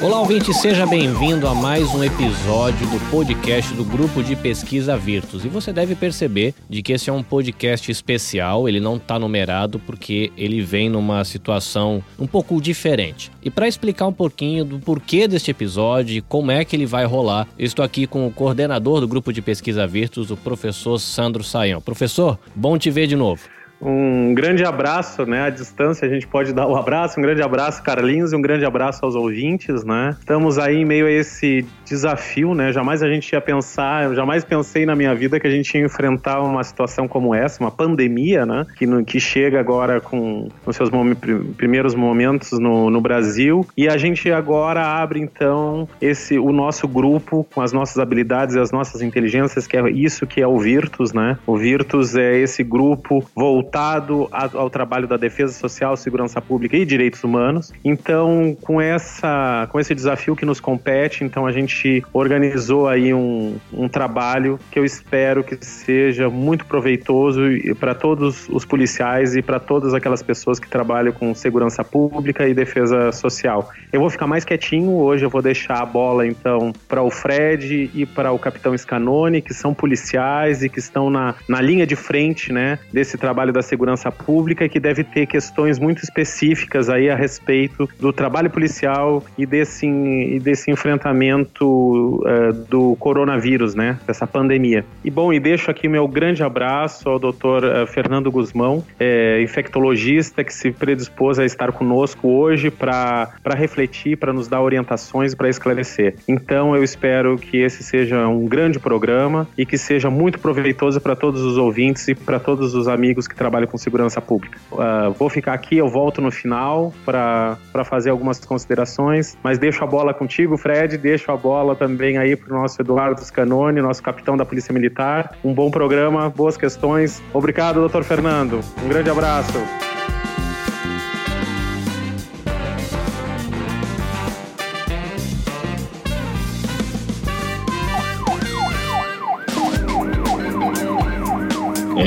Olá, ouvinte, seja bem-vindo a mais um episódio do podcast do Grupo de Pesquisa Virtus. E você deve perceber de que esse é um podcast especial, ele não está numerado porque ele vem numa situação um pouco diferente. E para explicar um pouquinho do porquê deste episódio e como é que ele vai rolar, estou aqui com o coordenador do Grupo de Pesquisa Virtus, o professor Sandro Saião. Professor, bom te ver de novo. Um grande abraço, né? À distância a gente pode dar o um abraço. Um grande abraço, Carlinhos, e um grande abraço aos ouvintes, né? Estamos aí em meio a esse desafio, né? Jamais a gente ia pensar, eu jamais pensei na minha vida que a gente ia enfrentar uma situação como essa, uma pandemia, né? Que, no, que chega agora com os seus mom primeiros momentos no, no Brasil. E a gente agora abre, então, esse o nosso grupo com as nossas habilidades e as nossas inteligências, que é isso que é o Virtus, né? O Virtus é esse grupo voltado voltado ao trabalho da defesa social, segurança pública e direitos humanos. Então, com essa, com esse desafio que nos compete, então a gente organizou aí um, um trabalho que eu espero que seja muito proveitoso para todos os policiais e para todas aquelas pessoas que trabalham com segurança pública e defesa social. Eu vou ficar mais quietinho hoje, eu vou deixar a bola então para o Fred e para o capitão Scanone, que são policiais e que estão na, na linha de frente, né, desse trabalho da segurança pública que deve ter questões muito específicas aí a respeito do trabalho policial e desse, e desse enfrentamento uh, do coronavírus, né? Dessa pandemia. E bom, e deixo aqui meu grande abraço ao doutor uh, Fernando Guzmão, é, infectologista que se predispôs a estar conosco hoje para refletir, para nos dar orientações, para esclarecer. Então eu espero que esse seja um grande programa e que seja muito proveitoso para todos os ouvintes e para todos os amigos que trabalham trabalho com segurança pública. Uh, vou ficar aqui, eu volto no final para fazer algumas considerações, mas deixo a bola contigo, Fred, deixo a bola também aí para o nosso Eduardo Scanoni, nosso capitão da Polícia Militar. Um bom programa, boas questões. Obrigado, doutor Fernando. Um grande abraço.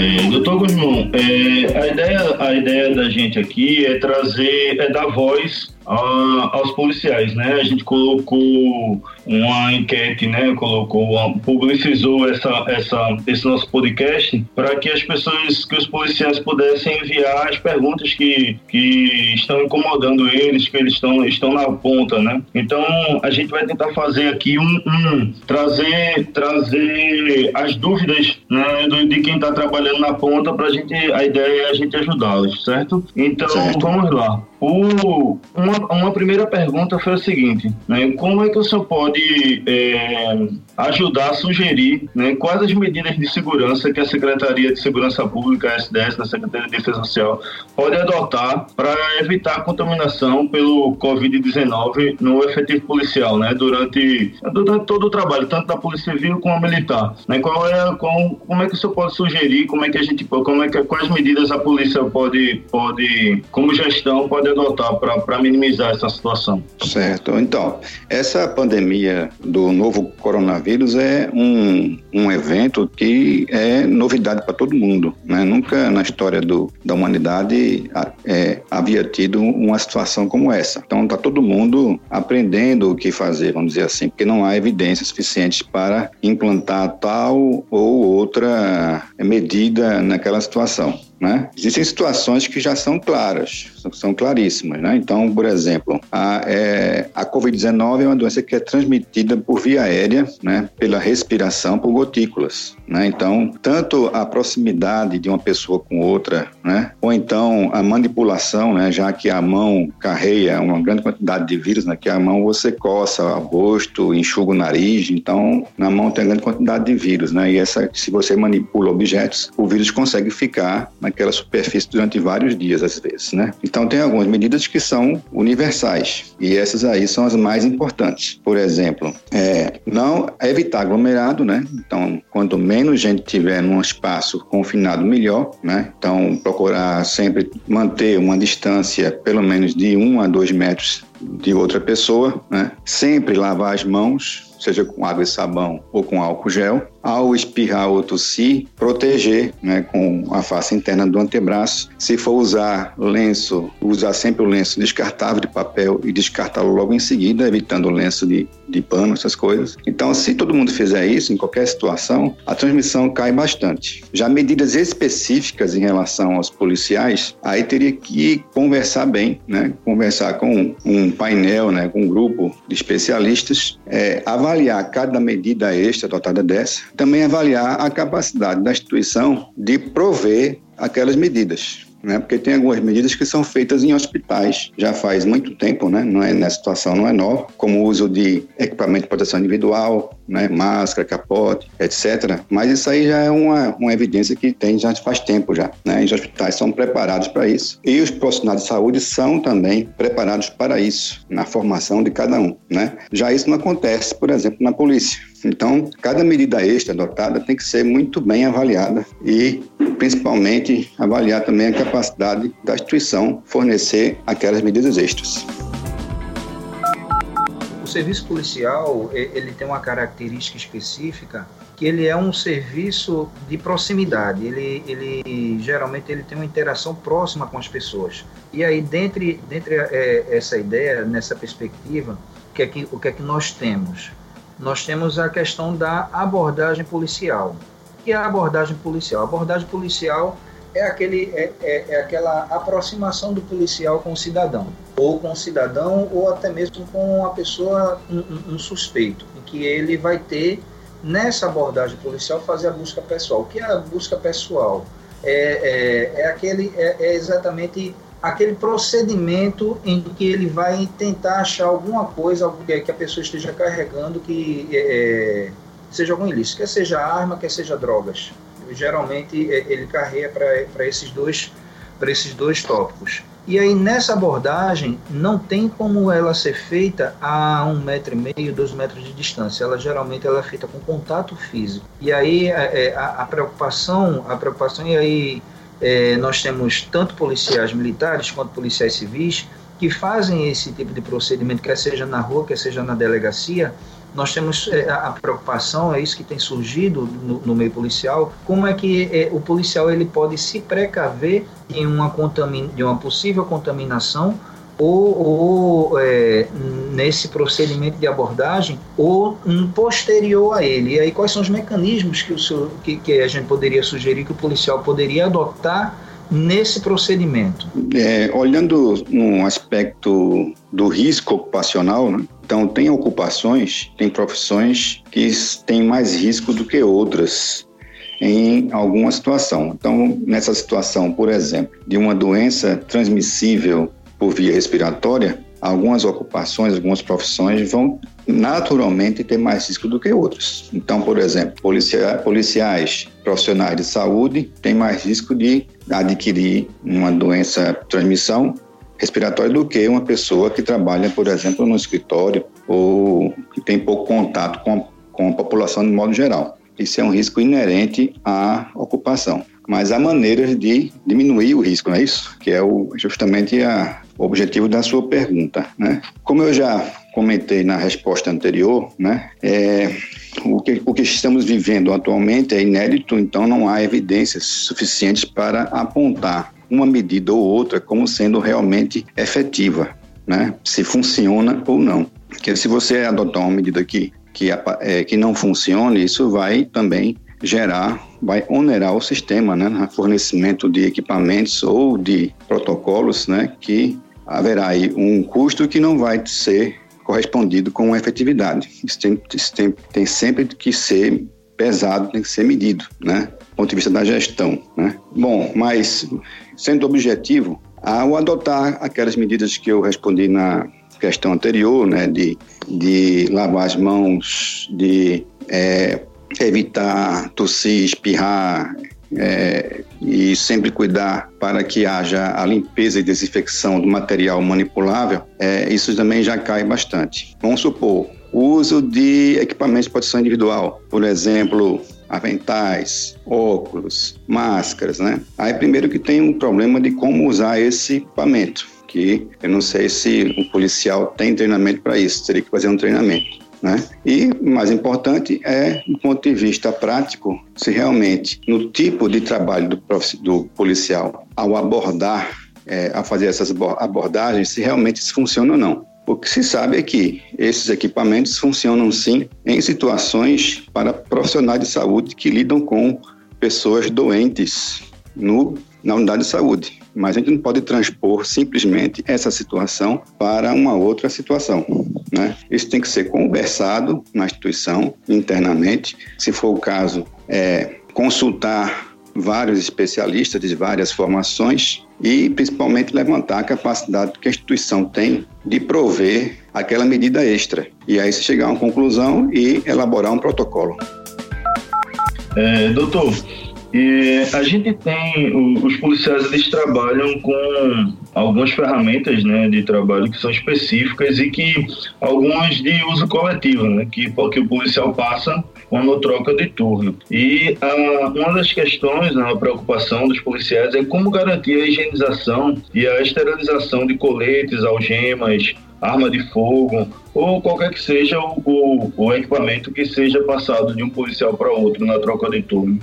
É, doutor Guzmão, é, a, ideia, a ideia da gente aqui é trazer, é dar voz aos policiais, né? A gente colocou uma enquete, né? Colocou, publicizou essa, essa, esse nosso podcast para que as pessoas, que os policiais pudessem enviar as perguntas que, que estão incomodando eles, que eles estão, estão na ponta, né? Então a gente vai tentar fazer aqui um, um trazer, trazer as dúvidas né, de quem está trabalhando na ponta para a gente, a ideia é a gente ajudá-los, certo? Então certo. vamos lá. O, uma, uma primeira pergunta foi a seguinte, né? Como é que o senhor pode é, ajudar a sugerir né, quais as medidas de segurança que a Secretaria de Segurança Pública, a SDS, da Secretaria de Defesa Social, pode adotar para evitar a contaminação pelo Covid-19 no efetivo policial, né? Durante, durante todo o trabalho, tanto da Polícia Civil como a militar. Né? Qual é, qual, como é que o senhor pode sugerir, como é que a gente, como é que, quais medidas a polícia pode, pode como gestão, pode adotar para minimizar essa situação. Certo. Então, essa pandemia do novo coronavírus é um, um evento que é novidade para todo mundo. Né? Nunca na história do, da humanidade é, havia tido uma situação como essa. Então, está todo mundo aprendendo o que fazer, vamos dizer assim, porque não há evidências suficientes para implantar tal ou outra medida naquela situação. Né? Existem situações que já são claras, são claríssimas. Né? Então, por exemplo, a, é, a Covid-19 é uma doença que é transmitida por via aérea, né? pela respiração, por gotículas. Né? Então, tanto a proximidade de uma pessoa com outra, né? ou então a manipulação, né? já que a mão carreia uma grande quantidade de vírus, né? que a mão você coça o rosto, enxuga o nariz, então na mão tem grande quantidade de vírus. Né? E essa, se você manipula objetos, o vírus consegue ficar naquela superfície durante vários dias, às vezes, né? Então, tem algumas medidas que são universais e essas aí são as mais importantes. Por exemplo, é, não evitar aglomerado, né? Então, quanto menos gente tiver num espaço confinado, melhor, né? Então, procurar sempre manter uma distância pelo menos de um a dois metros de outra pessoa, né? Sempre lavar as mãos, seja com água e sabão ou com álcool gel, ao espirrar ou tossir, proteger né, com a face interna do antebraço. Se for usar lenço, usar sempre o lenço descartável de papel e descartá-lo logo em seguida, evitando o lenço de, de pano, essas coisas. Então, se todo mundo fizer isso, em qualquer situação, a transmissão cai bastante. Já medidas específicas em relação aos policiais, aí teria que conversar bem, né? conversar com um painel, né? com um grupo de especialistas, é, avaliar cada medida extra dotada dessa, também avaliar a capacidade da instituição de prover aquelas medidas né? Porque tem algumas medidas que são feitas em hospitais já faz muito tempo, né? Não é nessa situação não é nova, como o uso de equipamento de proteção individual, né? Máscara, capote, etc. Mas isso aí já é uma, uma evidência que tem já faz tempo já, né? Os hospitais são preparados para isso e os profissionais de saúde são também preparados para isso na formação de cada um, né? Já isso não acontece, por exemplo, na polícia. Então, cada medida extra adotada tem que ser muito bem avaliada e, principalmente, avaliar também a capacidade da instituição fornecer aquelas medidas extras. O serviço policial ele tem uma característica específica que ele é um serviço de proximidade. Ele, ele geralmente ele tem uma interação próxima com as pessoas. E aí, dentre, dentre é, essa ideia, nessa perspectiva, o que é que, o que, é que nós temos? nós temos a questão da abordagem policial. Que é a abordagem policial? A abordagem policial é, aquele, é, é, é, aquela aproximação do policial com o cidadão, ou com o cidadão, ou até mesmo com a pessoa, um, um suspeito, em que ele vai ter, nessa abordagem policial, fazer a busca pessoal. O que é a busca pessoal? É, é, é aquele, é, é exatamente aquele procedimento em que ele vai tentar achar alguma coisa que a pessoa esteja carregando que é, é, seja algum ilícito, quer seja arma, quer seja drogas. Geralmente é, ele carrega para esses dois para esses dois tópicos. E aí nessa abordagem não tem como ela ser feita a um metro e meio, dois metros de distância. Ela geralmente ela é feita com contato físico. E aí é, é, a, a preocupação, a preocupação e aí é, nós temos tanto policiais militares quanto policiais civis que fazem esse tipo de procedimento, quer seja na rua, quer seja na delegacia. Nós temos é, a preocupação, é isso que tem surgido no, no meio policial, como é que é, o policial ele pode se precaver em uma, de uma possível contaminação ou, ou é, nesse procedimento de abordagem ou um posterior a ele. E aí quais são os mecanismos que, o senhor, que, que a gente poderia sugerir que o policial poderia adotar nesse procedimento? É, olhando no aspecto do risco ocupacional, né? Então tem ocupações, tem profissões que têm mais risco do que outras em alguma situação. Então, nessa situação, por exemplo, de uma doença transmissível por via respiratória, algumas ocupações, algumas profissões vão naturalmente ter mais risco do que outras. Então, por exemplo, policiais, profissionais de saúde têm mais risco de adquirir uma doença transmissão respiratória do que uma pessoa que trabalha, por exemplo, no escritório ou que tem pouco contato com, com a população de modo geral. Isso é um risco inerente à ocupação. Mas há maneiras de diminuir o risco, não é isso? Que é o, justamente a, o objetivo da sua pergunta. Né? Como eu já comentei na resposta anterior, né, é, o, que, o que estamos vivendo atualmente é inédito, então não há evidências suficientes para apontar uma medida ou outra como sendo realmente efetiva, né, se funciona ou não. Porque se você adotar uma medida que, que, é, que não funcione, isso vai também gerar, vai onerar o sistema, né, no fornecimento de equipamentos ou de protocolos, né, que haverá aí um custo que não vai ser correspondido com efetividade. Isso tem, isso tem, tem sempre que ser pesado, tem que ser medido, né? Ponto de vista da gestão, né? Bom, mas sendo objetivo, ao adotar aquelas medidas que eu respondi na questão anterior, né, de, de lavar as mãos, de é, evitar tossir, espirrar, é, e sempre cuidar para que haja a limpeza e desinfecção do material manipulável, é, isso também já cai bastante. Vamos supor, o uso de equipamentos de proteção individual, por exemplo, aventais, óculos, máscaras, né? Aí primeiro que tem um problema de como usar esse equipamento, que eu não sei se o policial tem treinamento para isso, teria que fazer um treinamento. Né? E, mais importante, é, do ponto de vista prático, se realmente, no tipo de trabalho do, do policial, ao abordar, é, a fazer essas abordagens, se realmente isso funciona ou não. O que se sabe é que esses equipamentos funcionam sim em situações para profissionais de saúde que lidam com pessoas doentes no, na unidade de saúde. Mas a gente não pode transpor simplesmente essa situação para uma outra situação. Né? Isso tem que ser conversado na instituição, internamente. Se for o caso, é, consultar vários especialistas de várias formações e principalmente levantar a capacidade que a instituição tem de prover aquela medida extra. E aí se chegar a uma conclusão e elaborar um protocolo. É, doutor, a gente tem, os policiais eles trabalham com algumas ferramentas né, de trabalho que são específicas e que algumas de uso coletivo, né, que, que o policial passa quando troca de turno. E ah, uma das questões, né, a preocupação dos policiais é como garantir a higienização e a esterilização de coletes, algemas, arma de fogo ou qualquer que seja o, o, o equipamento que seja passado de um policial para outro na troca de turno.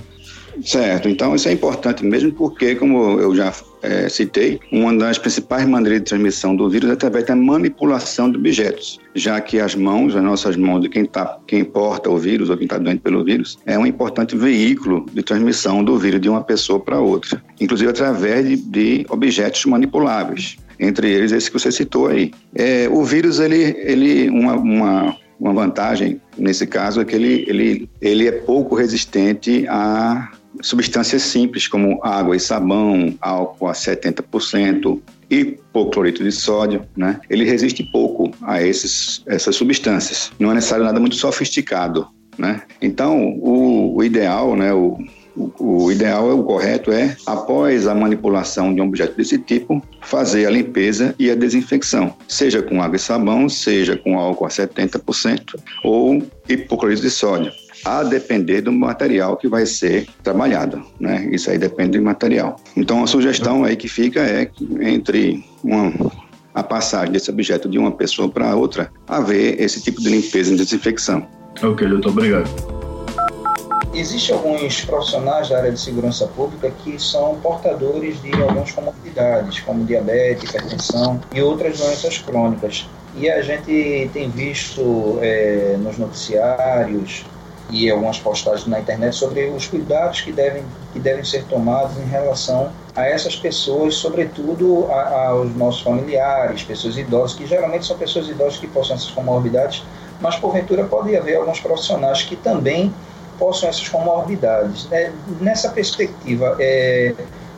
Certo, então isso é importante mesmo porque, como eu já é, citei, uma das principais maneiras de transmissão do vírus é através da manipulação de objetos, já que as mãos, as nossas mãos de quem, tá, quem porta o vírus ou quem está doente pelo vírus, é um importante veículo de transmissão do vírus de uma pessoa para outra, inclusive através de, de objetos manipuláveis entre eles esse que você citou aí. É, o vírus, ele, ele uma, uma, uma vantagem nesse caso é que ele, ele, ele é pouco resistente a substâncias simples como água e sabão, álcool a 70%, hipoclorito de sódio, né? Ele resiste pouco a esses, essas substâncias. Não é necessário nada muito sofisticado, né? Então, o, o ideal, né, o, o, o ideal, o correto é, após a manipulação de um objeto desse tipo, fazer a limpeza e a desinfecção, seja com água e sabão, seja com álcool a 70% ou hipoclorito de sódio a depender do material que vai ser trabalhado, né? Isso aí depende do material. Então a sugestão aí que fica é entre uma a passagem desse objeto de uma pessoa para outra, haver esse tipo de limpeza e desinfecção. Ok, doutor, obrigado. Existem alguns profissionais da área de segurança pública que são portadores de algumas comorbidades, como diabetes, hipertensão e outras doenças crônicas. E a gente tem visto é, nos noticiários e algumas postagens na internet sobre os cuidados que devem, que devem ser tomados em relação a essas pessoas, sobretudo aos nossos familiares, pessoas idosas, que geralmente são pessoas idosas que possuem essas comorbidades, mas porventura pode haver alguns profissionais que também possuem essas comorbidades. É, nessa perspectiva, é,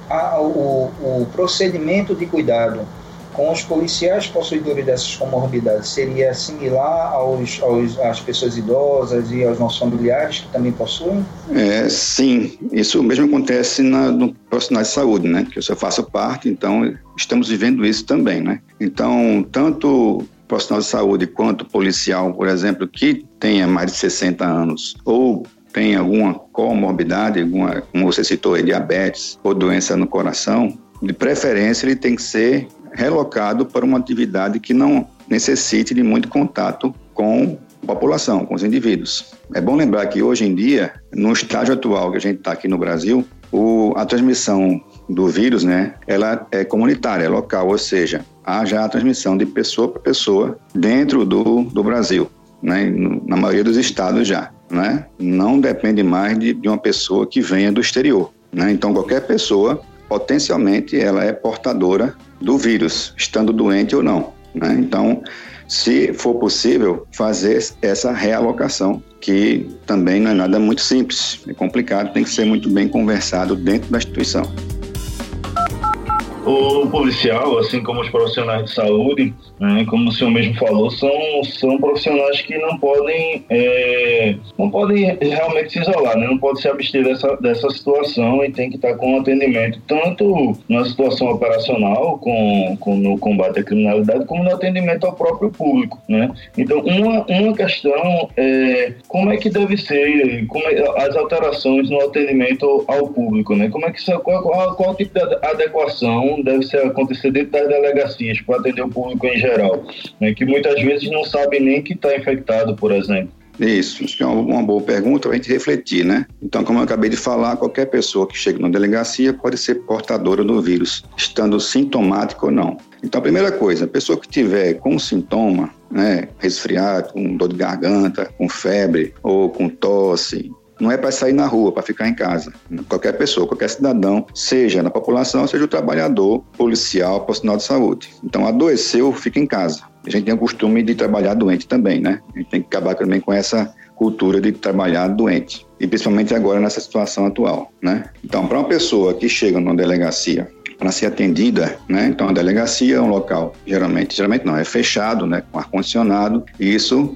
a, o, o procedimento de cuidado com os policiais possuidores dessas comorbidades seria similar aos, aos, às pessoas idosas e aos nossos familiares que também possuem? É, sim, isso mesmo acontece na, no profissional de saúde, né? Que eu faço parte, então estamos vivendo isso também, né? Então, tanto profissional de saúde quanto policial, por exemplo, que tenha mais de 60 anos ou tem alguma comorbidade, alguma, como você citou, diabetes ou doença no coração, de preferência ele tem que ser relocado para uma atividade que não necessite de muito contato com a população, com os indivíduos. É bom lembrar que hoje em dia, no estágio atual que a gente está aqui no Brasil, o, a transmissão do vírus, né, ela é comunitária, é local, ou seja, há já a transmissão de pessoa para pessoa dentro do, do Brasil, né, na maioria dos estados já, né, não depende mais de, de uma pessoa que venha do exterior, né, então qualquer pessoa potencialmente ela é portadora do vírus, estando doente ou não. Né? Então, se for possível, fazer essa realocação, que também não é nada muito simples, é complicado, tem que ser muito bem conversado dentro da instituição. O policial, assim como os profissionais de saúde, né, como o senhor mesmo falou, são, são profissionais que não podem, é, não podem realmente se isolar, né, não podem se abster dessa, dessa situação e tem que estar com atendimento tanto na situação operacional, com, com no combate à criminalidade, como no atendimento ao próprio público. Né. Então, uma, uma questão é como é que deve ser como é, as alterações no atendimento ao público, né, como é que qual, qual, qual tipo de adequação 1 deve ser acontecer dentro das delegacias, para atender o público em geral, né, que muitas vezes não sabe nem que está infectado, por exemplo. Isso, isso é uma boa pergunta para a gente refletir, né? Então, como eu acabei de falar, qualquer pessoa que chega na delegacia pode ser portadora do vírus, estando sintomático ou não. Então, a primeira coisa, a pessoa que tiver com sintoma, né, resfriado, com dor de garganta, com febre ou com tosse, não é para sair na rua, para ficar em casa. Qualquer pessoa, qualquer cidadão, seja na população, seja o trabalhador, policial, profissional de saúde. Então, adoeceu, fica em casa. A gente tem o costume de trabalhar doente também, né? A gente tem que acabar também com essa cultura de trabalhar doente. E principalmente agora nessa situação atual, né? Então, para uma pessoa que chega numa delegacia para ser atendida, né? Então a delegacia é um local geralmente, geralmente não, é fechado, né, com ar condicionado, e isso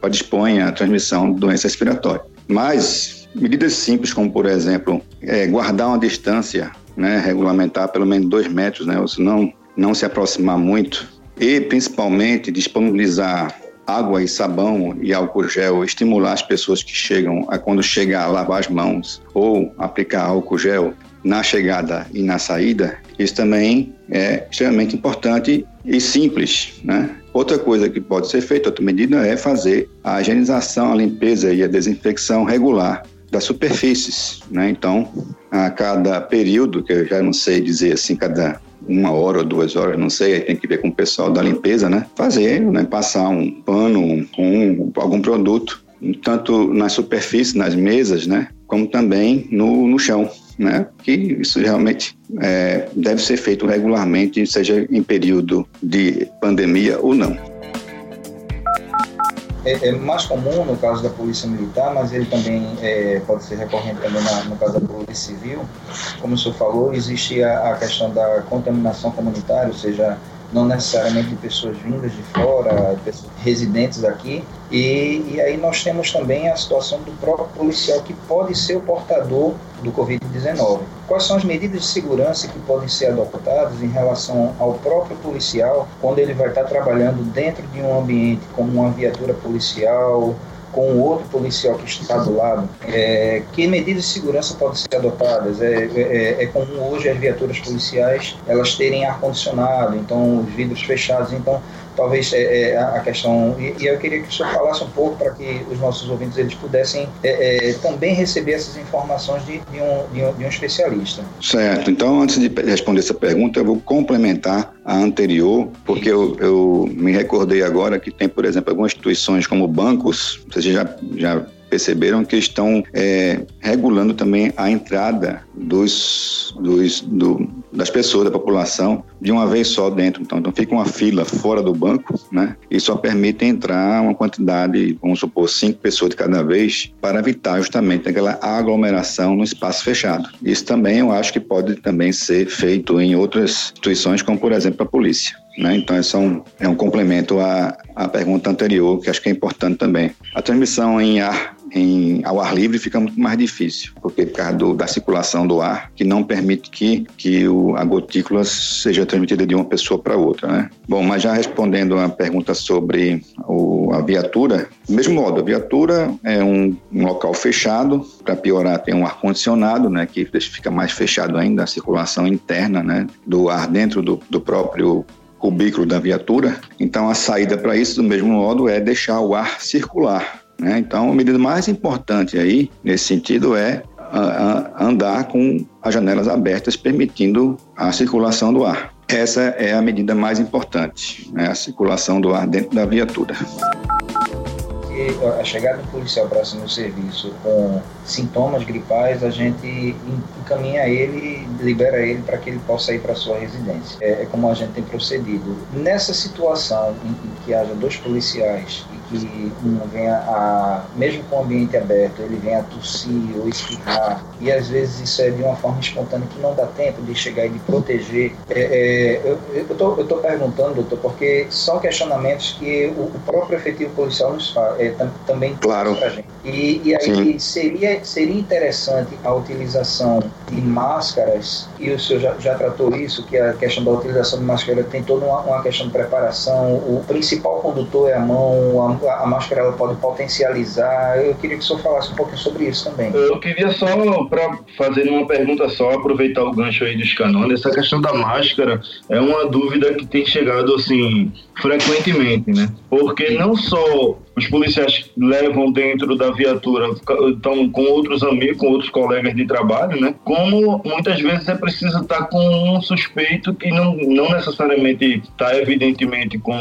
predispõe a transmissão de doença respiratória. Mas medidas simples, como por exemplo, é, guardar uma distância, né, regulamentar pelo menos dois metros, né, ou se não, não se aproximar muito, e principalmente disponibilizar água e sabão e álcool gel, estimular as pessoas que chegam a quando chegar a lavar as mãos ou aplicar álcool gel na chegada e na saída, isso também é extremamente importante e simples, né? Outra coisa que pode ser feita, outra medida, é fazer a higienização, a limpeza e a desinfecção regular das superfícies, né? Então, a cada período, que eu já não sei dizer assim, cada uma hora ou duas horas, não sei, aí tem que ver com o pessoal da limpeza, né? Fazer, né? Passar um pano com um, algum produto, tanto nas superfícies, nas mesas, né? Como também no, no chão, né? Que isso realmente é, deve ser feito regularmente, seja em período de pandemia ou não. É, é, mais comum no caso da polícia militar, mas ele também é, pode ser recorrente também na, no caso da polícia civil. Como o senhor falou, existe a, a questão da contaminação comunitária, ou seja, não necessariamente pessoas vindas de fora, residentes aqui. E, e aí nós temos também a situação do próprio policial que pode ser o portador do Covid-19. Quais são as medidas de segurança que podem ser adotadas em relação ao próprio policial quando ele vai estar trabalhando dentro de um ambiente como uma viatura policial, com o outro policial que está do lado, é, que medidas de segurança podem ser adotadas? É, é, é comum hoje as viaturas policiais elas terem ar condicionado, então os vidros fechados, então talvez é, é, a questão e, e, eu queria que o senhor falasse um pouco para que os nossos ouvintes eles pudessem é, é, também receber essas informações de, de, um, de, um, de, um, especialista. Certo. Então, antes de responder essa pergunta, eu vou complementar a anterior, porque eu, eu me recordei agora que tem, por exemplo, algumas instituições como bancos, vocês já, já perceberam que estão é, regulando também a entrada dos, dos, do, das pessoas, da população, de uma vez só dentro. Então, então fica uma fila fora do banco, né? E só permite entrar uma quantidade, vamos supor, cinco pessoas de cada vez, para evitar justamente aquela aglomeração no espaço fechado. Isso também eu acho que pode também ser feito em outras instituições, como por exemplo a polícia. Né? Então, é, um, é um complemento à, à pergunta anterior, que acho que é importante também. A transmissão em ar em, ao ar livre fica muito mais difícil, porque por causa do, da circulação do ar, que não permite que, que o, a gotícula seja transmitida de uma pessoa para outra. Né? Bom, mas já respondendo a pergunta sobre o, a viatura, do mesmo modo, a viatura é um, um local fechado, para piorar tem um ar-condicionado, né, que fica mais fechado ainda a circulação interna né, do ar dentro do, do próprio cubículo da viatura. Então, a saída para isso, do mesmo modo, é deixar o ar circular. Né? Então, a medida mais importante aí, nesse sentido, é andar com as janelas abertas, permitindo a circulação do ar. Essa é a medida mais importante, né? a circulação do ar dentro da viatura a chegada do policial para assumir o serviço com sintomas gripais, a gente encaminha ele, libera ele para que ele possa ir para sua residência. É, é, como a gente tem procedido. Nessa situação em, que haja dois policiais que um venha a, mesmo com o ambiente aberto, ele venha a tossir ou espirrar, e às vezes isso é de uma forma espontânea que não dá tempo de chegar e de proteger. É, é, eu estou eu tô perguntando, doutor, porque são questionamentos que o, o próprio efetivo policial nos faz, é, tam, também claro. para a gente. E, e aí seria, seria interessante a utilização máscaras, e o senhor já, já tratou isso, que a questão da utilização de máscara tem toda uma, uma questão de preparação, o principal condutor é a mão, a, a máscara ela pode potencializar. Eu queria que o senhor falasse um pouquinho sobre isso também. Eu queria só, para fazer uma pergunta só, aproveitar o gancho aí dos canones, essa questão da máscara é uma dúvida que tem chegado assim frequentemente, né? Porque não só os policiais levam dentro da viatura, estão com outros amigos, com outros colegas de trabalho, né? Como muitas vezes é preciso estar com um suspeito que não, não necessariamente está evidentemente com,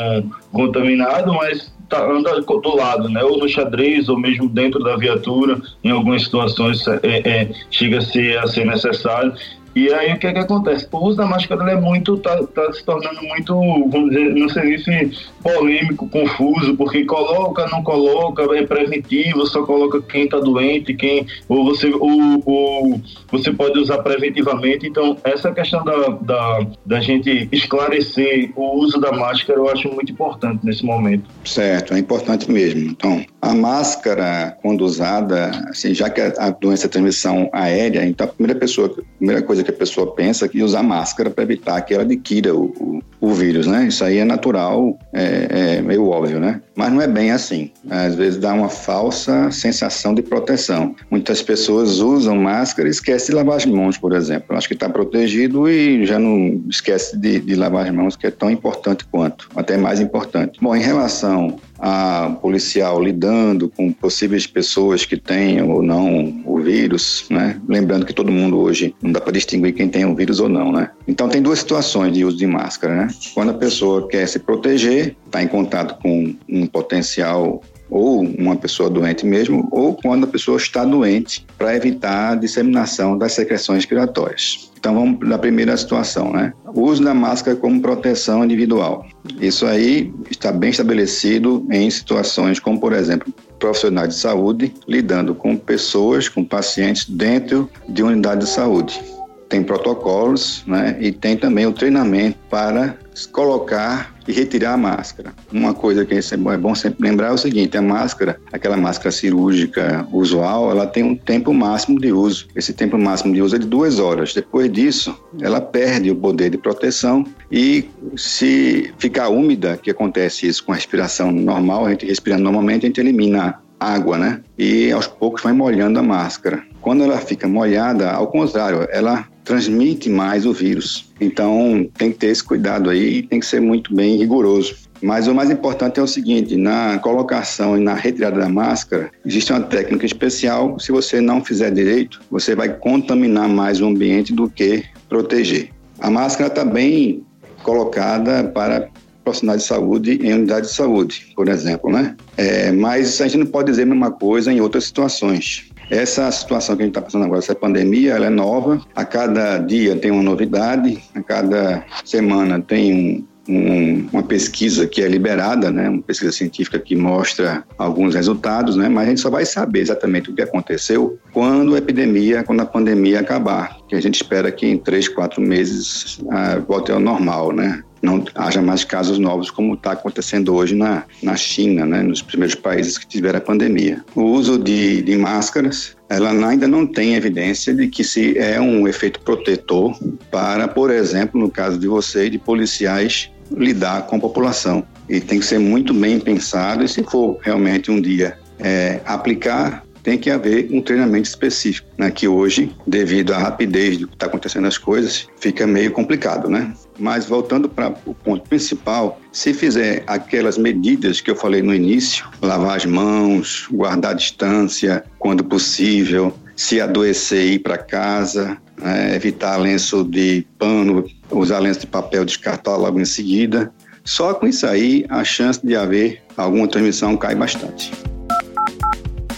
contaminado, mas tá, anda do lado, né? Ou no xadrez, ou mesmo dentro da viatura, em algumas situações é, é, chega a ser, a ser necessário. E aí o que é que acontece? O uso da máscara é muito, tá, tá, se tornando muito, vamos dizer, não sei se polêmico, confuso, porque coloca, não coloca, é preventivo, só coloca quem está doente, quem, ou você, ou, ou, você pode usar preventivamente. Então, essa questão da, da, da gente esclarecer o uso da máscara, eu acho muito importante nesse momento. Certo, é importante mesmo. Então, a máscara, quando usada, assim, já que a doença é transmissão aérea, então a primeira pessoa, a primeira coisa que a pessoa pensa que usar máscara para evitar que ela adquira o, o, o, vírus, né? Isso aí é natural, é, é, meio óbvio, né? Mas não é bem assim. Às vezes dá uma falsa sensação de proteção. Muitas pessoas usam máscara e esquecem de lavar as mãos, por exemplo. Acho que está protegido e já não esquece de, de lavar as mãos, que é tão importante quanto, até mais importante. Bom, em relação a policial lidando com possíveis pessoas que tenham ou não o vírus, né? Lembrando que todo mundo hoje não dá para distinguir quem tem o vírus ou não, né? Então tem duas situações de uso de máscara, né? Quando a pessoa quer se proteger, está em contato com um potencial ou uma pessoa doente mesmo, ou quando a pessoa está doente, para evitar a disseminação das secreções respiratórias. Então vamos na primeira situação, né? O uso da máscara como proteção individual. Isso aí está bem estabelecido em situações como, por exemplo, profissionais de saúde lidando com pessoas, com pacientes dentro de unidade de saúde. Tem protocolos, né? E tem também o treinamento para colocar e retirar a máscara. Uma coisa que é bom sempre lembrar é o seguinte: a máscara, aquela máscara cirúrgica usual, ela tem um tempo máximo de uso. Esse tempo máximo de uso é de duas horas. Depois disso, ela perde o poder de proteção e se ficar úmida, que acontece isso com a respiração normal, a gente respira normalmente, a gente elimina água, né? E aos poucos vai molhando a máscara. Quando ela fica molhada, ao contrário, ela transmite mais o vírus. Então, tem que ter esse cuidado aí tem que ser muito bem rigoroso. Mas o mais importante é o seguinte: na colocação e na retirada da máscara, existe uma técnica especial. Se você não fizer direito, você vai contaminar mais o ambiente do que proteger. A máscara está bem colocada para profissionais de saúde em unidade de saúde, por exemplo, né? É, mas a gente não pode dizer a mesma coisa em outras situações. Essa situação que a gente está passando agora, essa pandemia, ela é nova. A cada dia tem uma novidade, a cada semana tem um, um, uma pesquisa que é liberada, né, uma pesquisa científica que mostra alguns resultados, né, mas a gente só vai saber exatamente o que aconteceu quando a epidemia, quando a pandemia acabar, que a gente espera que em três, quatro meses ah, volte ao normal, né não haja mais casos novos como está acontecendo hoje na, na China, né, nos primeiros países que tiveram a pandemia. O uso de, de máscaras ela ainda não tem evidência de que se é um efeito protetor para, por exemplo, no caso de você, de policiais lidar com a população. E tem que ser muito bem pensado e se for realmente um dia é, aplicar, tem que haver um treinamento específico, né? Que hoje, devido à rapidez do que está acontecendo as coisas, fica meio complicado, né? Mas voltando para o ponto principal, se fizer aquelas medidas que eu falei no início, lavar as mãos, guardar a distância quando possível, se adoecer ir para casa, é, evitar lenço de pano, usar lenço de papel, descartar logo em seguida. Só com isso aí, a chance de haver alguma transmissão cai bastante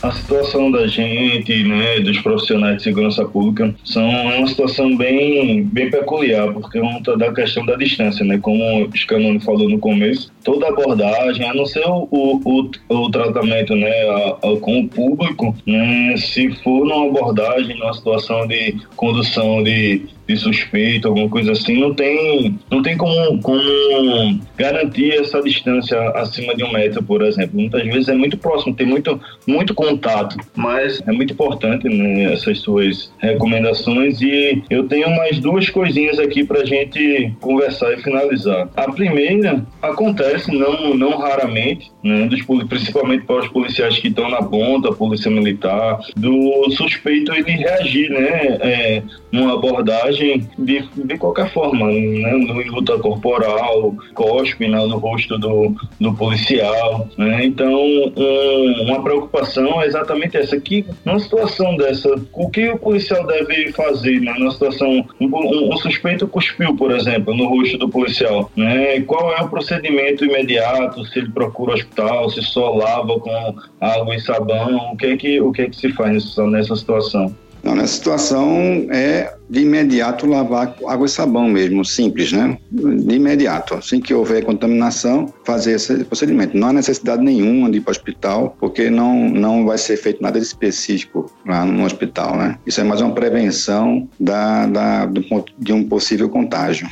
a situação da gente, né, dos profissionais de segurança pública, são é uma situação bem, bem peculiar, porque conta da questão da distância, né, como o Scanone falou no começo, toda abordagem, a não ser o, o, o tratamento, né, a, a, com o público, né, se for numa abordagem, numa situação de condução de de suspeito, alguma coisa assim, não tem, não tem como, como garantir essa distância acima de um metro, por exemplo. Muitas vezes é muito próximo, tem muito, muito contato. Mas é muito importante né, essas suas recomendações e eu tenho mais duas coisinhas aqui para gente conversar e finalizar. A primeira acontece não, não raramente, né, dos, principalmente para os policiais que estão na ponta, polícia militar, do suspeito ele reagir, né, é, numa abordagem de, de qualquer forma, né, no luta corporal, cospe né, no rosto do, do policial, né, então um, uma preocupação é exatamente essa, que numa situação dessa, o que o policial deve fazer, né, numa situação, um, um, suspeito cuspiu, por exemplo, no rosto do policial, né, qual é o procedimento imediato, se ele procura o hospital, se só lava com água e sabão, o que é que, o que, é que se faz nessa situação? Não, nessa situação é de imediato lavar água e sabão mesmo, simples, né? De imediato. Assim que houver contaminação, fazer esse procedimento. Não há necessidade nenhuma de ir para o hospital, porque não, não vai ser feito nada de específico lá no hospital, né? Isso é mais uma prevenção da, da, de um possível contágio.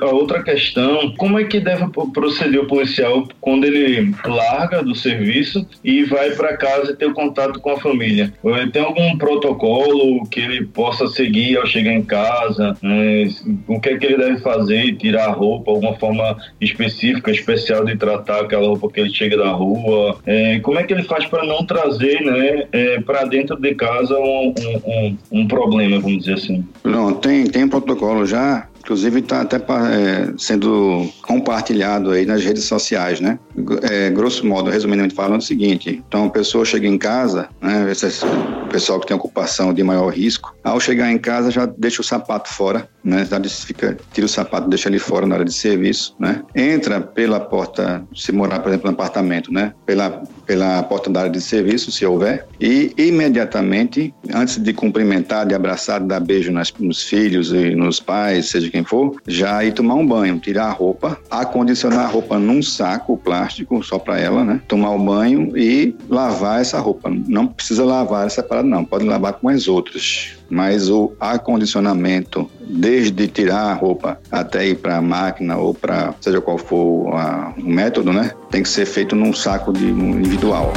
A outra questão, como é que deve proceder o policial quando ele larga do serviço e vai para casa e ter o contato com a família? Tem algum protocolo que ele possa seguir ao chegar em casa? Né? O que é que ele deve fazer? Tirar a roupa, alguma forma específica, especial de tratar aquela roupa que ele chega da rua? É, como é que ele faz para não trazer né, é, para dentro de casa um, um, um, um problema, vamos dizer assim? Não, tem, tem protocolo já Inclusive está até é, sendo compartilhado aí nas redes sociais, né? É, grosso modo, resumidamente falando, é o seguinte: então a pessoa chega em casa, né? Esse pessoal que tem ocupação de maior risco, ao chegar em casa já deixa o sapato fora, né? Já fica, tira o sapato, deixa ele fora na hora de serviço, né? Entra pela porta, se morar, por exemplo, no apartamento, né? Pela, pela porta da área de serviço, se houver, e imediatamente, antes de cumprimentar, de abraçar, de dar beijo nas, nos filhos e nos pais, seja quem quem for, já ir tomar um banho, tirar a roupa, acondicionar a roupa num saco plástico só para ela, né? Tomar o banho e lavar essa roupa. Não precisa lavar separado, não. Pode lavar com as outras. Mas o acondicionamento, desde tirar a roupa até ir para a máquina ou para seja qual for a, o método, né? Tem que ser feito num saco de, individual.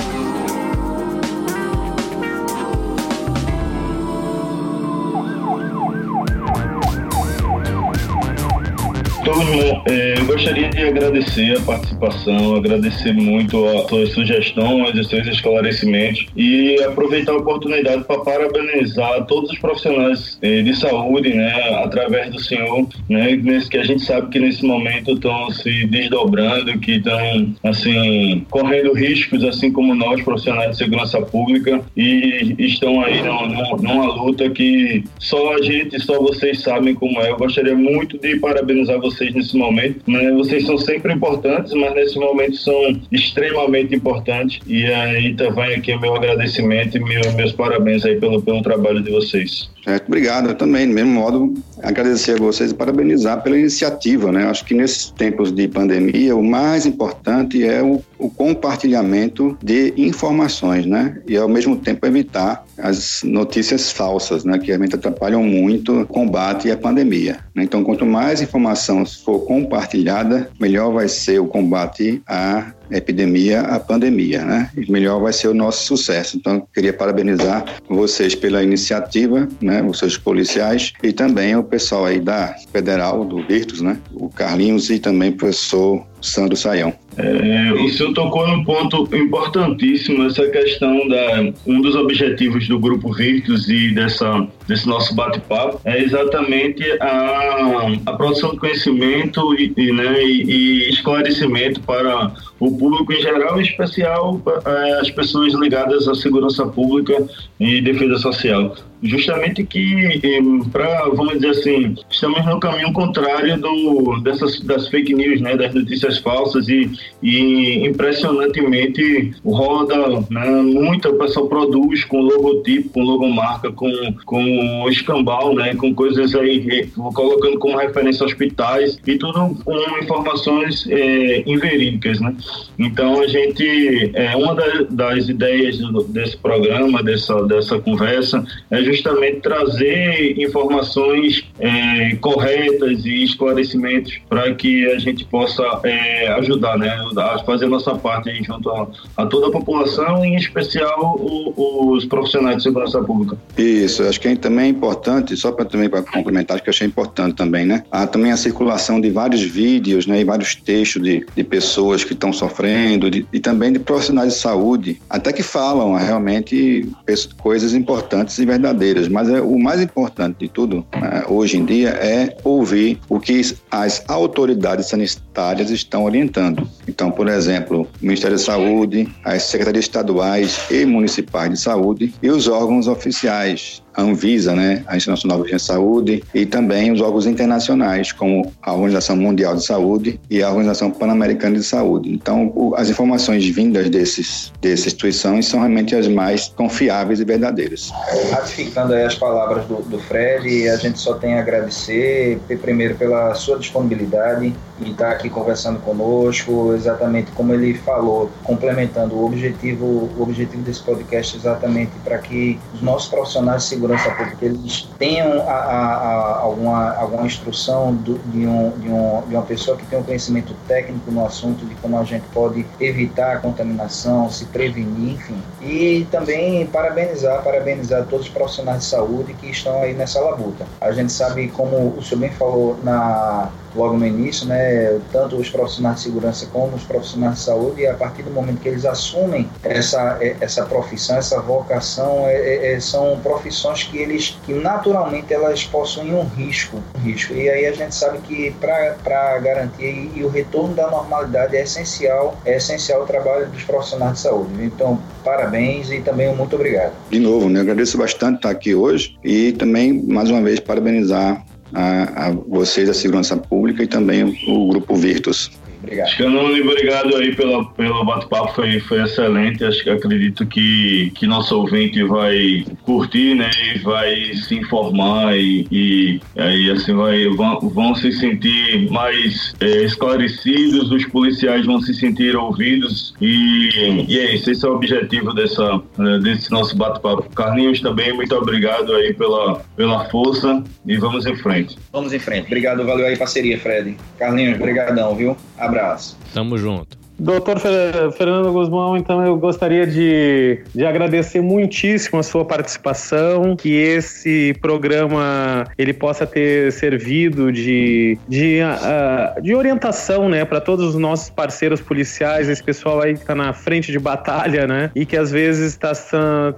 Turma, é, eu gostaria de agradecer a participação, agradecer muito as suas sugestões, os seus esclarecimentos e aproveitar a oportunidade para parabenizar todos os profissionais é, de saúde, né, através do senhor, né, que a gente sabe que nesse momento estão se desdobrando, que estão, assim, correndo riscos, assim como nós, profissionais de segurança pública, e estão aí numa, numa luta que só a gente, só vocês sabem como é. Eu gostaria muito de parabenizar vocês nesse momento. Né? Vocês são sempre importantes, mas nesse momento são extremamente importantes. E aí tá, vai aqui o meu agradecimento e meu, meus parabéns aí pelo, pelo trabalho de vocês. Certo, obrigado. Eu também, do mesmo modo, agradecer a vocês e parabenizar pela iniciativa. Né? Acho que nesses tempos de pandemia, o mais importante é o, o compartilhamento de informações, né? E ao mesmo tempo evitar as notícias falsas, né? Que realmente atrapalham muito o combate à pandemia. Né? Então, quanto mais informação for compartilhada, melhor vai ser o combate à epidemia à pandemia, né? E melhor vai ser o nosso sucesso. Então, queria parabenizar vocês pela iniciativa, né? Os seus policiais e também o pessoal aí da Federal, do Virtus, né? O Carlinhos e também o professor Sandro Saião. É, o senhor tocou num ponto importantíssimo, essa questão da um dos objetivos do grupo Virtus e dessa desse nosso bate-papo é exatamente a, a produção de conhecimento e, e, né, e, e esclarecimento para o público em geral, em especial é, as pessoas ligadas à segurança pública e defesa social justamente que para vamos dizer assim estamos no caminho contrário do dessas das fake news né das notícias falsas e, e impressionantemente roda né, muito o pessoal produz com logotipo com logomarca com com escambau né com coisas aí colocando como referência hospitais e tudo com informações é, inverídicas né. Então a gente é uma das, das ideias desse programa dessa dessa conversa é justamente trazer informações é, corretas e esclarecimentos para que a gente possa é, ajudar, né, a fazer a nossa parte junto a, a, toda a população, em especial o, os profissionais de segurança pública. Isso, acho que também é importante, só para também para complementar, acho que achei importante também, né? Há também a circulação de vários vídeos, né, e vários textos de, de pessoas que estão sofrendo, de, e também de profissionais de saúde, até que falam realmente coisas importantes e verdadeiras. Mas é, o mais importante de tudo né, hoje em dia é ouvir o que as autoridades sanitárias estão orientando. Então, por exemplo, o Ministério da Saúde, as secretarias estaduais e municipais de saúde e os órgãos oficiais a Anvisa, né, a Agência Nacional de Saúde, e também os órgãos internacionais, como a Organização Mundial de Saúde e a Organização Pan-Americana de Saúde. Então, o, as informações vindas desses, dessas instituições são realmente as mais confiáveis e verdadeiras. Ratificando aí as palavras do, do Fred, a gente só tem a agradecer, primeiro, pela sua disponibilidade em estar aqui conversando conosco, exatamente como ele falou, complementando o objetivo, o objetivo desse podcast exatamente para que os nossos profissionais de segurança pública eles tenham a, a, a alguma, alguma instrução do, de, um, de, um, de uma pessoa que tem um conhecimento técnico no assunto de como a gente pode evitar a contaminação, se prevenir, enfim. E também parabenizar, parabenizar todos os profissionais de saúde que estão aí nessa labuta. A gente sabe, como o senhor bem falou na logo no início, né, tanto os profissionais de segurança como os profissionais de saúde, e a partir do momento que eles assumem essa, é, essa profissão, essa vocação, é, é, é, são profissões que eles, que naturalmente elas possuem um risco, um risco. E aí a gente sabe que para garantir e, o retorno da normalidade é essencial, é essencial o trabalho dos profissionais de saúde. Então, parabéns e também um muito obrigado. De novo, né, agradeço bastante estar aqui hoje e também, mais uma vez, parabenizar a, a vocês, a segurança pública e também o, o Grupo Virtus. Obrigado. Canone, obrigado aí pelo, pelo bate-papo, foi, foi excelente. Acho que acredito que, que nosso ouvinte vai curtir, né? E vai se informar e, e aí assim vai, vão, vão se sentir mais é, esclarecidos, os policiais vão se sentir ouvidos e, e é isso, esse é o objetivo dessa, né, desse nosso bate-papo. Carlinhos também, muito obrigado aí pela, pela força e vamos em frente. Vamos em frente. Obrigado, valeu aí parceria, Fred. Carlinhos, brigadão, viu? Abraço. Tamo junto. Doutor Fernando Guzmão, então eu gostaria de, de agradecer muitíssimo a sua participação, que esse programa ele possa ter servido de, de, uh, de orientação né, para todos os nossos parceiros policiais, esse pessoal aí que está na frente de batalha, né? E que às vezes está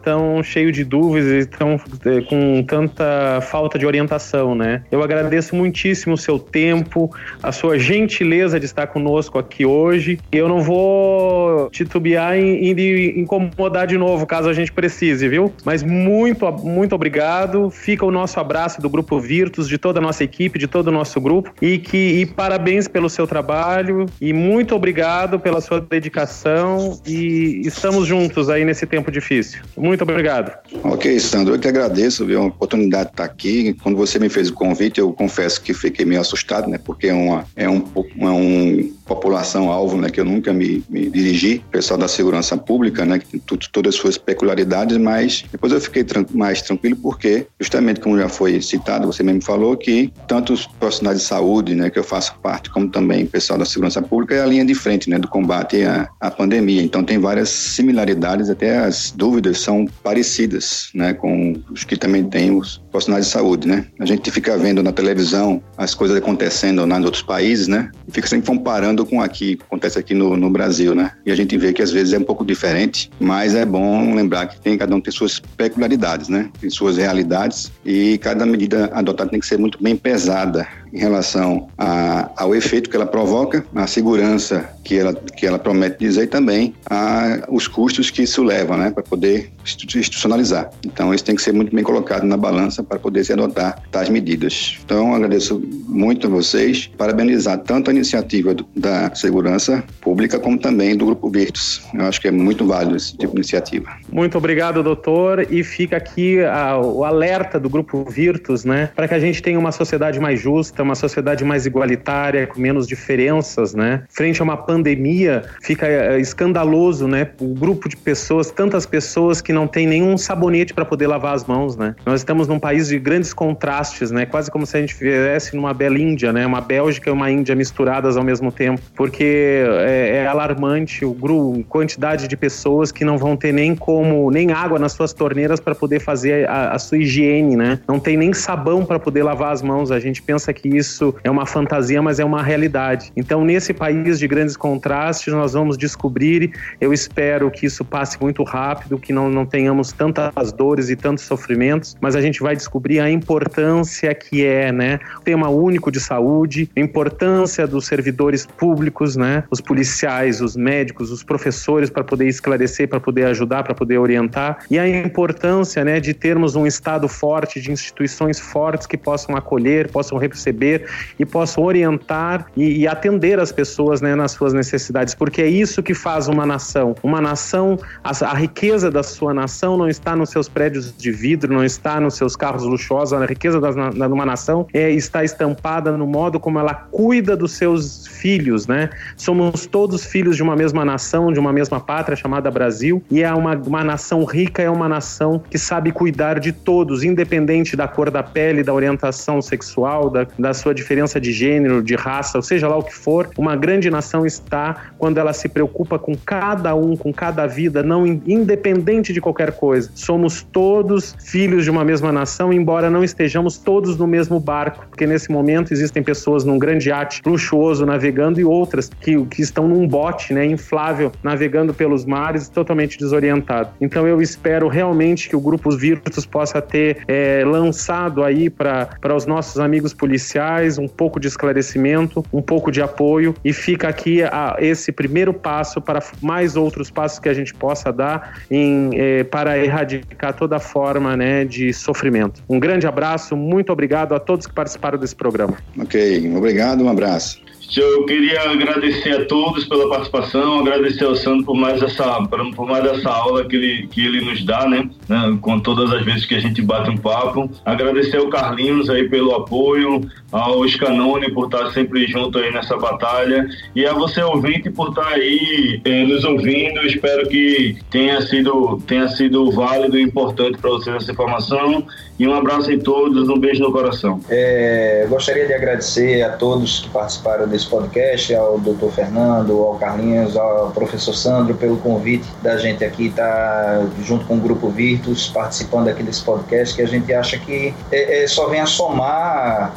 tão cheio de dúvidas e tão, eh, com tanta falta de orientação, né? Eu agradeço muitíssimo o seu tempo, a sua gentileza de estar conosco aqui hoje. Eu não vou titubear em, em incomodar de novo, caso a gente precise, viu? Mas muito, muito obrigado. Fica o nosso abraço do Grupo Virtus, de toda a nossa equipe, de todo o nosso grupo. E, que, e parabéns pelo seu trabalho. E muito obrigado pela sua dedicação. E estamos juntos aí nesse tempo difícil. Muito obrigado. Ok, Sandro, eu que agradeço, viu? A oportunidade de estar aqui. Quando você me fez o convite, eu confesso que fiquei meio assustado, né? Porque é, uma, é um, é um população-alvo, né? Que eu nunca me, me dirigi, pessoal da segurança pública, né, que tem todas as suas peculiaridades, mas depois eu fiquei tran mais tranquilo porque, justamente como já foi citado, você mesmo falou que tanto os profissionais de saúde, né, que eu faço parte, como também o pessoal da segurança pública é a linha de frente, né, do combate à, à pandemia. Então tem várias similaridades, até as dúvidas são parecidas, né, com os que também têm os profissionais de saúde, né. A gente fica vendo na televisão as coisas acontecendo lá nos outros países, né, e fica sempre comparando com aqui, acontece aqui no, no Brasil, né? E a gente vê que às vezes é um pouco diferente, mas é bom lembrar que tem, cada um tem suas peculiaridades, né? Tem suas realidades e cada medida adotada tem que ser muito bem pesada em relação a, ao efeito que ela provoca, a segurança que ela, que ela promete dizer e também a, os custos que isso leva, né, para poder institucionalizar. Então, isso tem que ser muito bem colocado na balança para poder se adotar tais medidas. Então, agradeço muito a vocês, parabenizar tanto a iniciativa do, da segurança pública como também do Grupo Virtus. Eu acho que é muito válido esse tipo de iniciativa. Muito obrigado, doutor. E fica aqui a, o alerta do Grupo Virtus, né? Para que a gente tenha uma sociedade mais justa, uma sociedade mais igualitária, com menos diferenças, né? Frente a uma pandemia, fica é, escandaloso, né? O grupo de pessoas, tantas pessoas que não tem nenhum sabonete para poder lavar as mãos, né? Nós estamos num país de grandes contrastes, né? Quase como se a gente viesse numa bela Índia, né? Uma Bélgica e uma Índia misturadas ao mesmo tempo, porque é, é alarmante o grupo, quantidade de pessoas que não vão ter nem como nem água nas suas torneiras para poder fazer a, a, sua higiene, né? Não tem nem sabão para poder lavar as mãos. A gente pensa que isso é uma fantasia, mas é uma realidade. Então, nesse país de grandes contrastes, nós vamos descobrir. Eu espero que isso passe muito rápido, que não, não tenhamos tantas dores e tantos sofrimentos, mas a gente vai descobrir a importância que é, né? O tema único de saúde, a importância dos servidores públicos, né? Os policiais, os médicos, os professores para poder esclarecer, para poder ajudar, para poder orientar e a importância, né, de termos um estado forte, de instituições fortes que possam acolher, possam receber e possam orientar e, e atender as pessoas, né, nas suas necessidades, porque é isso que faz uma nação. Uma nação, a, a riqueza da sua nação não está nos seus prédios de vidro, não está nos seus carros luxuosos, a riqueza de uma nação é, está estampada no modo como ela cuida dos seus filhos, né? Somos todos filhos de uma mesma nação, de uma mesma pátria chamada Brasil, e é uma, uma nação rica, é uma nação que sabe cuidar de todos, independente da cor da pele, da orientação sexual, da, da sua diferença de gênero, de raça, ou seja lá o que for. Uma grande nação está quando ela se preocupa com cada um, com cada vida, não independente de qualquer coisa. Somos todos filhos de uma mesma nação, embora não estejamos todos no mesmo barco, porque nesse momento existem pessoas num grande iate luxuoso navegando e outras que, que estão num bote, né, inflável, navegando pelos mares, totalmente Então eu espero realmente que o Grupo Virtus possa ter é, lançado aí para os nossos amigos policiais um pouco de esclarecimento, um pouco de apoio e fica aqui a, esse primeiro passo para mais outros passos que a gente possa dar em, é, para erradicar toda forma né, de sofrimento. Um grande abraço, muito obrigado a todos que participaram desse programa. Ok, obrigado, um abraço. Eu queria agradecer a todos pela participação, agradecer ao Sandro por mais essa, por mais essa aula que ele, que ele nos dá, né? né? Com todas as vezes que a gente bate um papo. Agradecer ao Carlinhos aí pelo apoio, ao Scanone por estar sempre junto aí nessa batalha e a você ouvinte por estar aí eh, nos ouvindo. Espero que tenha sido, tenha sido válido e importante para vocês essa informação. E um abraço em todos, um beijo no coração. É, gostaria de agradecer a todos que participaram desse podcast, ao doutor Fernando, ao Carlinhos, ao professor Sandro, pelo convite da gente aqui estar tá junto com o Grupo Virtus, participando aqui desse podcast, que a gente acha que é, é, só vem a somar,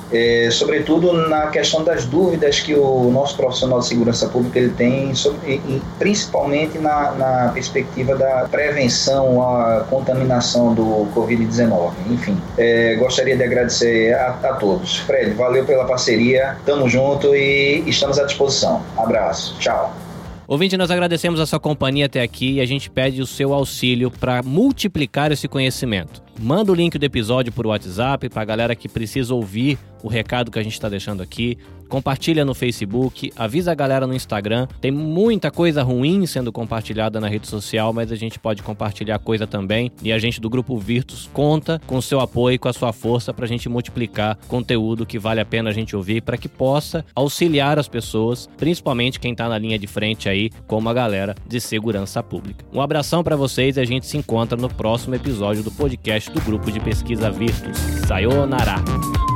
sobretudo na questão das dúvidas que o nosso profissional de segurança pública ele tem, sobre, e, principalmente na, na perspectiva da prevenção à contaminação do Covid-19. Enfim, é, gostaria de agradecer a, a todos. Fred, valeu pela parceria, tamo junto e estamos à disposição. Abraço, tchau. Ouvinte, nós agradecemos a sua companhia até aqui e a gente pede o seu auxílio para multiplicar esse conhecimento. Manda o link do episódio por WhatsApp para a galera que precisa ouvir o recado que a gente está deixando aqui. Compartilha no Facebook, avisa a galera no Instagram. Tem muita coisa ruim sendo compartilhada na rede social, mas a gente pode compartilhar coisa também. E a gente do Grupo Virtus conta com o seu apoio, com a sua força para a gente multiplicar conteúdo que vale a pena a gente ouvir para que possa auxiliar as pessoas, principalmente quem está na linha de frente aí, como a galera de segurança pública. Um abração para vocês e a gente se encontra no próximo episódio do podcast do Grupo de Pesquisa Virtus. Sayonara!